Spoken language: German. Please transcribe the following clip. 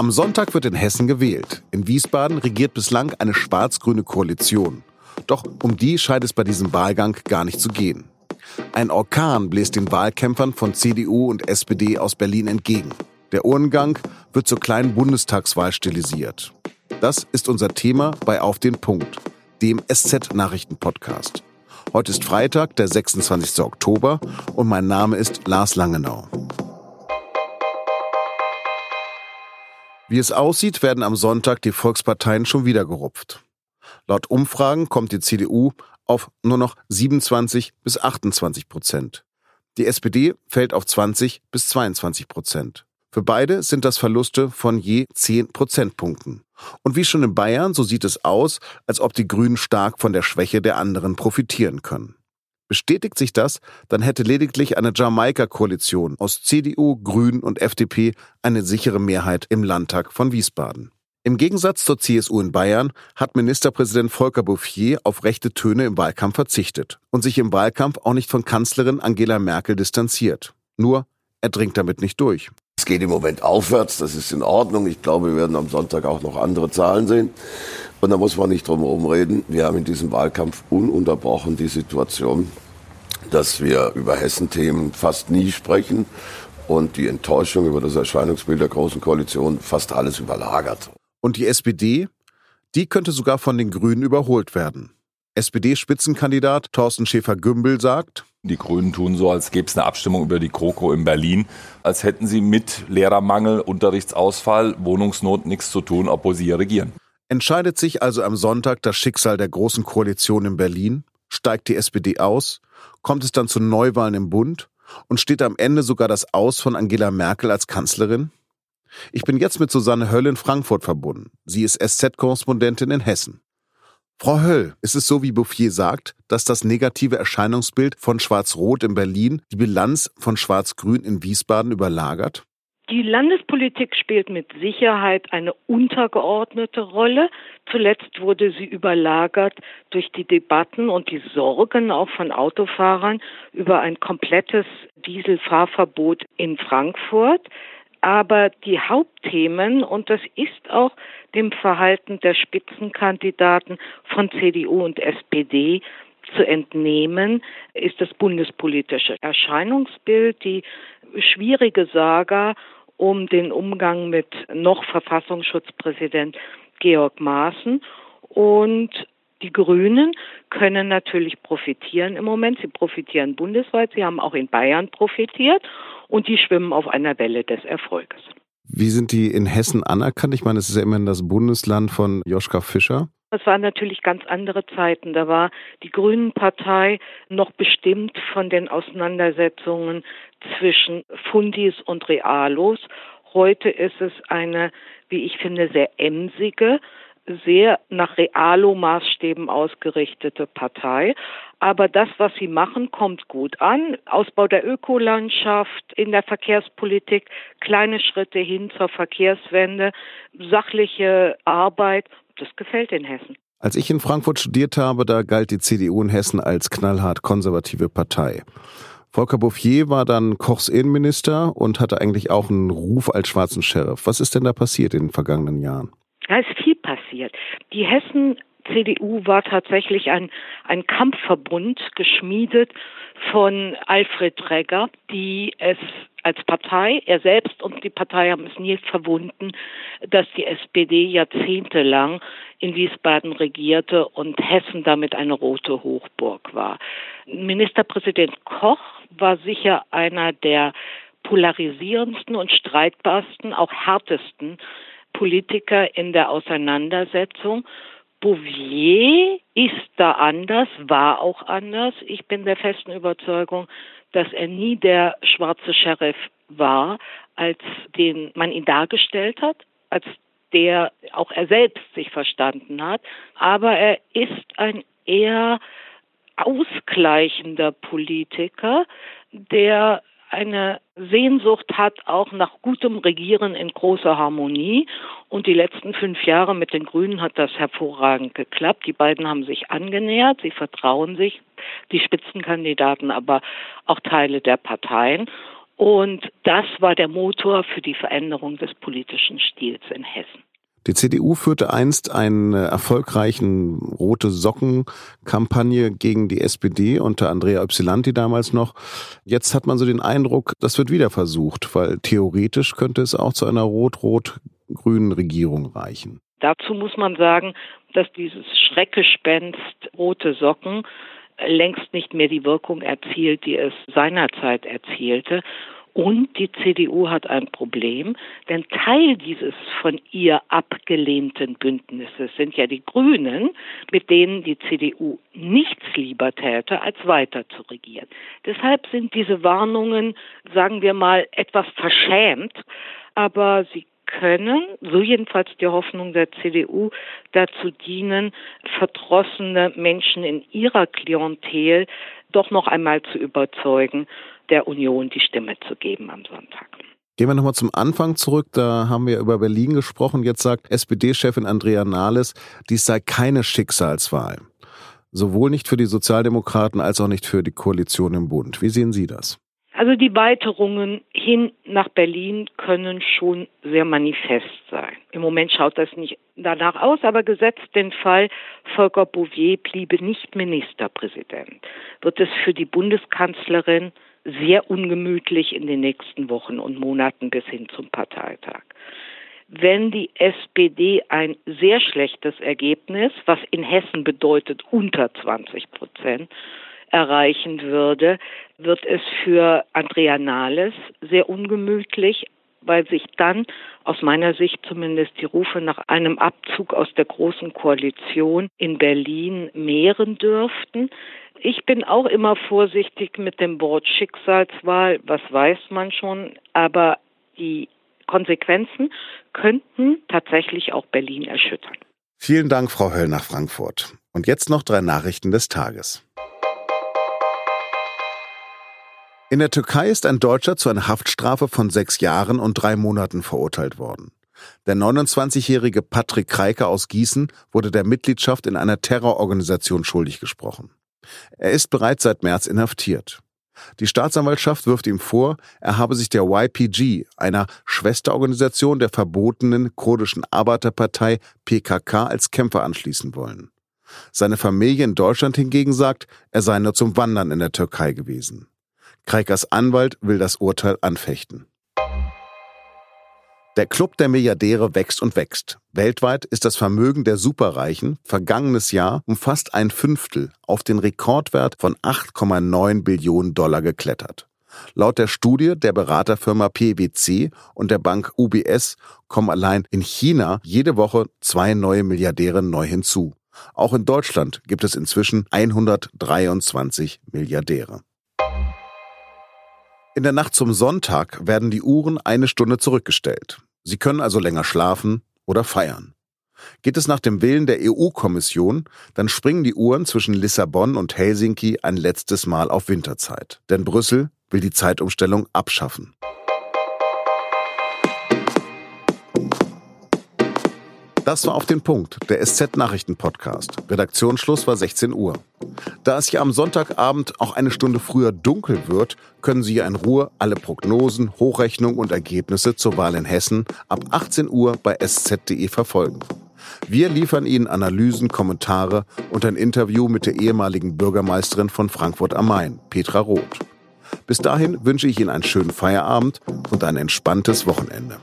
Am Sonntag wird in Hessen gewählt. In Wiesbaden regiert bislang eine schwarz-grüne Koalition. Doch um die scheint es bei diesem Wahlgang gar nicht zu gehen. Ein Orkan bläst den Wahlkämpfern von CDU und SPD aus Berlin entgegen. Der Urngang wird zur kleinen Bundestagswahl stilisiert. Das ist unser Thema bei Auf den Punkt, dem SZ-Nachrichten-Podcast. Heute ist Freitag, der 26. Oktober und mein Name ist Lars Langenau. Wie es aussieht, werden am Sonntag die Volksparteien schon wieder gerupft. Laut Umfragen kommt die CDU auf nur noch 27 bis 28 Prozent. Die SPD fällt auf 20 bis 22 Prozent. Für beide sind das Verluste von je 10 Prozentpunkten. Und wie schon in Bayern, so sieht es aus, als ob die Grünen stark von der Schwäche der anderen profitieren können. Bestätigt sich das, dann hätte lediglich eine Jamaika-Koalition aus CDU, Grünen und FDP eine sichere Mehrheit im Landtag von Wiesbaden. Im Gegensatz zur CSU in Bayern hat Ministerpräsident Volker Bouffier auf rechte Töne im Wahlkampf verzichtet und sich im Wahlkampf auch nicht von Kanzlerin Angela Merkel distanziert. Nur, er dringt damit nicht durch. Geht im Moment aufwärts, das ist in Ordnung. Ich glaube, wir werden am Sonntag auch noch andere Zahlen sehen. Und da muss man nicht drum herum reden. Wir haben in diesem Wahlkampf ununterbrochen die Situation, dass wir über Hessen-Themen fast nie sprechen und die Enttäuschung über das Erscheinungsbild der Großen Koalition fast alles überlagert. Und die SPD? Die könnte sogar von den Grünen überholt werden. SPD-Spitzenkandidat Thorsten Schäfer-Gümbel sagt, die Grünen tun so, als gäbe es eine Abstimmung über die Kroko in Berlin, als hätten sie mit Lehrermangel, Unterrichtsausfall, Wohnungsnot nichts zu tun, obwohl sie hier regieren. Entscheidet sich also am Sonntag das Schicksal der Großen Koalition in Berlin? Steigt die SPD aus? Kommt es dann zu Neuwahlen im Bund? Und steht am Ende sogar das Aus von Angela Merkel als Kanzlerin? Ich bin jetzt mit Susanne Höll in Frankfurt verbunden. Sie ist SZ-Korrespondentin in Hessen. Frau Höll, ist es so, wie Bouffier sagt, dass das negative Erscheinungsbild von Schwarz-Rot in Berlin die Bilanz von Schwarz-Grün in Wiesbaden überlagert? Die Landespolitik spielt mit Sicherheit eine untergeordnete Rolle. Zuletzt wurde sie überlagert durch die Debatten und die Sorgen auch von Autofahrern über ein komplettes Dieselfahrverbot in Frankfurt. Aber die Hauptthemen, und das ist auch dem Verhalten der Spitzenkandidaten von CDU und SPD zu entnehmen, ist das bundespolitische Erscheinungsbild, die schwierige Saga um den Umgang mit noch Verfassungsschutzpräsident Georg Maaßen. Und die Grünen können natürlich profitieren im Moment. Sie profitieren bundesweit. Sie haben auch in Bayern profitiert und die schwimmen auf einer Welle des Erfolges. Wie sind die in Hessen anerkannt? Ich meine, es ist ja immerhin das Bundesland von Joschka Fischer. Es waren natürlich ganz andere Zeiten. Da war die Grünen-Partei noch bestimmt von den Auseinandersetzungen zwischen Fundis und Realos. Heute ist es eine, wie ich finde, sehr emsige, sehr nach Realo-Maßstäben ausgerichtete Partei. Aber das, was sie machen, kommt gut an. Ausbau der Ökolandschaft, in der Verkehrspolitik, kleine Schritte hin zur Verkehrswende, sachliche Arbeit das gefällt in Hessen. Als ich in Frankfurt studiert habe, da galt die CDU in Hessen als knallhart konservative Partei. Volker Bouffier war dann Kochs Innenminister und hatte eigentlich auch einen Ruf als schwarzen Sheriff. Was ist denn da passiert in den vergangenen Jahren? Da ist passiert. Die Hessen CDU war tatsächlich ein, ein Kampfverbund geschmiedet von Alfred Regger, die es als Partei, er selbst und die Partei haben es nie verwunden, dass die SPD jahrzehntelang in Wiesbaden regierte und Hessen damit eine rote Hochburg war. Ministerpräsident Koch war sicher einer der polarisierendsten und streitbarsten, auch härtesten Politiker in der Auseinandersetzung. Bouvier ist da anders, war auch anders. Ich bin der festen Überzeugung, dass er nie der schwarze Sheriff war, als den man ihn dargestellt hat, als der auch er selbst sich verstanden hat. Aber er ist ein eher ausgleichender Politiker, der eine Sehnsucht hat, auch nach gutem Regieren in großer Harmonie. Und die letzten fünf Jahre mit den Grünen hat das hervorragend geklappt. Die beiden haben sich angenähert, sie vertrauen sich, die Spitzenkandidaten, aber auch Teile der Parteien. Und das war der Motor für die Veränderung des politischen Stils in Hessen. Die CDU führte einst eine erfolgreichen rote Socken-Kampagne gegen die SPD unter Andrea Ypsilanti damals noch. Jetzt hat man so den Eindruck, das wird wieder versucht, weil theoretisch könnte es auch zu einer rot-rot-grünen Regierung reichen. Dazu muss man sagen, dass dieses Schreckgespenst rote Socken längst nicht mehr die Wirkung erzielt, die es seinerzeit erzielte. Und die CDU hat ein Problem, denn Teil dieses von ihr abgelehnten Bündnisses sind ja die Grünen, mit denen die CDU nichts lieber täte, als weiter zu regieren. Deshalb sind diese Warnungen, sagen wir mal, etwas verschämt, aber sie können, so jedenfalls die Hoffnung der CDU, dazu dienen, verdrossene Menschen in ihrer Klientel doch noch einmal zu überzeugen, der Union die Stimme zu geben am Sonntag. Gehen wir nochmal zum Anfang zurück. Da haben wir über Berlin gesprochen. Jetzt sagt SPD-Chefin Andrea Nahles, dies sei keine Schicksalswahl. Sowohl nicht für die Sozialdemokraten als auch nicht für die Koalition im Bund. Wie sehen Sie das? Also die Weiterungen hin nach Berlin können schon sehr manifest sein. Im Moment schaut das nicht danach aus, aber gesetzt den Fall, Volker Bouvier bliebe nicht Ministerpräsident, wird es für die Bundeskanzlerin sehr ungemütlich in den nächsten Wochen und Monaten bis hin zum Parteitag. Wenn die SPD ein sehr schlechtes Ergebnis, was in Hessen bedeutet unter 20 Prozent, erreichen würde, wird es für Andrea Nahles sehr ungemütlich, weil sich dann aus meiner Sicht zumindest die Rufe nach einem Abzug aus der großen Koalition in Berlin mehren dürften. Ich bin auch immer vorsichtig mit dem Wort Schicksalswahl, was weiß man schon, aber die Konsequenzen könnten tatsächlich auch Berlin erschüttern. Vielen Dank, Frau Höll nach Frankfurt. Und jetzt noch drei Nachrichten des Tages. In der Türkei ist ein Deutscher zu einer Haftstrafe von sechs Jahren und drei Monaten verurteilt worden. Der 29-jährige Patrick Kreike aus Gießen wurde der Mitgliedschaft in einer Terrororganisation schuldig gesprochen. Er ist bereits seit März inhaftiert. Die Staatsanwaltschaft wirft ihm vor, er habe sich der YPG, einer Schwesterorganisation der verbotenen kurdischen Arbeiterpartei PKK, als Kämpfer anschließen wollen. Seine Familie in Deutschland hingegen sagt, er sei nur zum Wandern in der Türkei gewesen. Kreikers Anwalt will das Urteil anfechten. Der Club der Milliardäre wächst und wächst. Weltweit ist das Vermögen der Superreichen vergangenes Jahr um fast ein Fünftel auf den Rekordwert von 8,9 Billionen Dollar geklettert. Laut der Studie der Beraterfirma PwC und der Bank UBS kommen allein in China jede Woche zwei neue Milliardäre neu hinzu. Auch in Deutschland gibt es inzwischen 123 Milliardäre. In der Nacht zum Sonntag werden die Uhren eine Stunde zurückgestellt. Sie können also länger schlafen oder feiern. Geht es nach dem Willen der EU-Kommission, dann springen die Uhren zwischen Lissabon und Helsinki ein letztes Mal auf Winterzeit. Denn Brüssel will die Zeitumstellung abschaffen. Das war auf den Punkt, der SZ-Nachrichten-Podcast. Redaktionsschluss war 16 Uhr. Da es ja am Sonntagabend auch eine Stunde früher dunkel wird, können Sie in Ruhe alle Prognosen, Hochrechnungen und Ergebnisse zur Wahl in Hessen ab 18 Uhr bei sz.de verfolgen. Wir liefern Ihnen Analysen, Kommentare und ein Interview mit der ehemaligen Bürgermeisterin von Frankfurt am Main, Petra Roth. Bis dahin wünsche ich Ihnen einen schönen Feierabend und ein entspanntes Wochenende.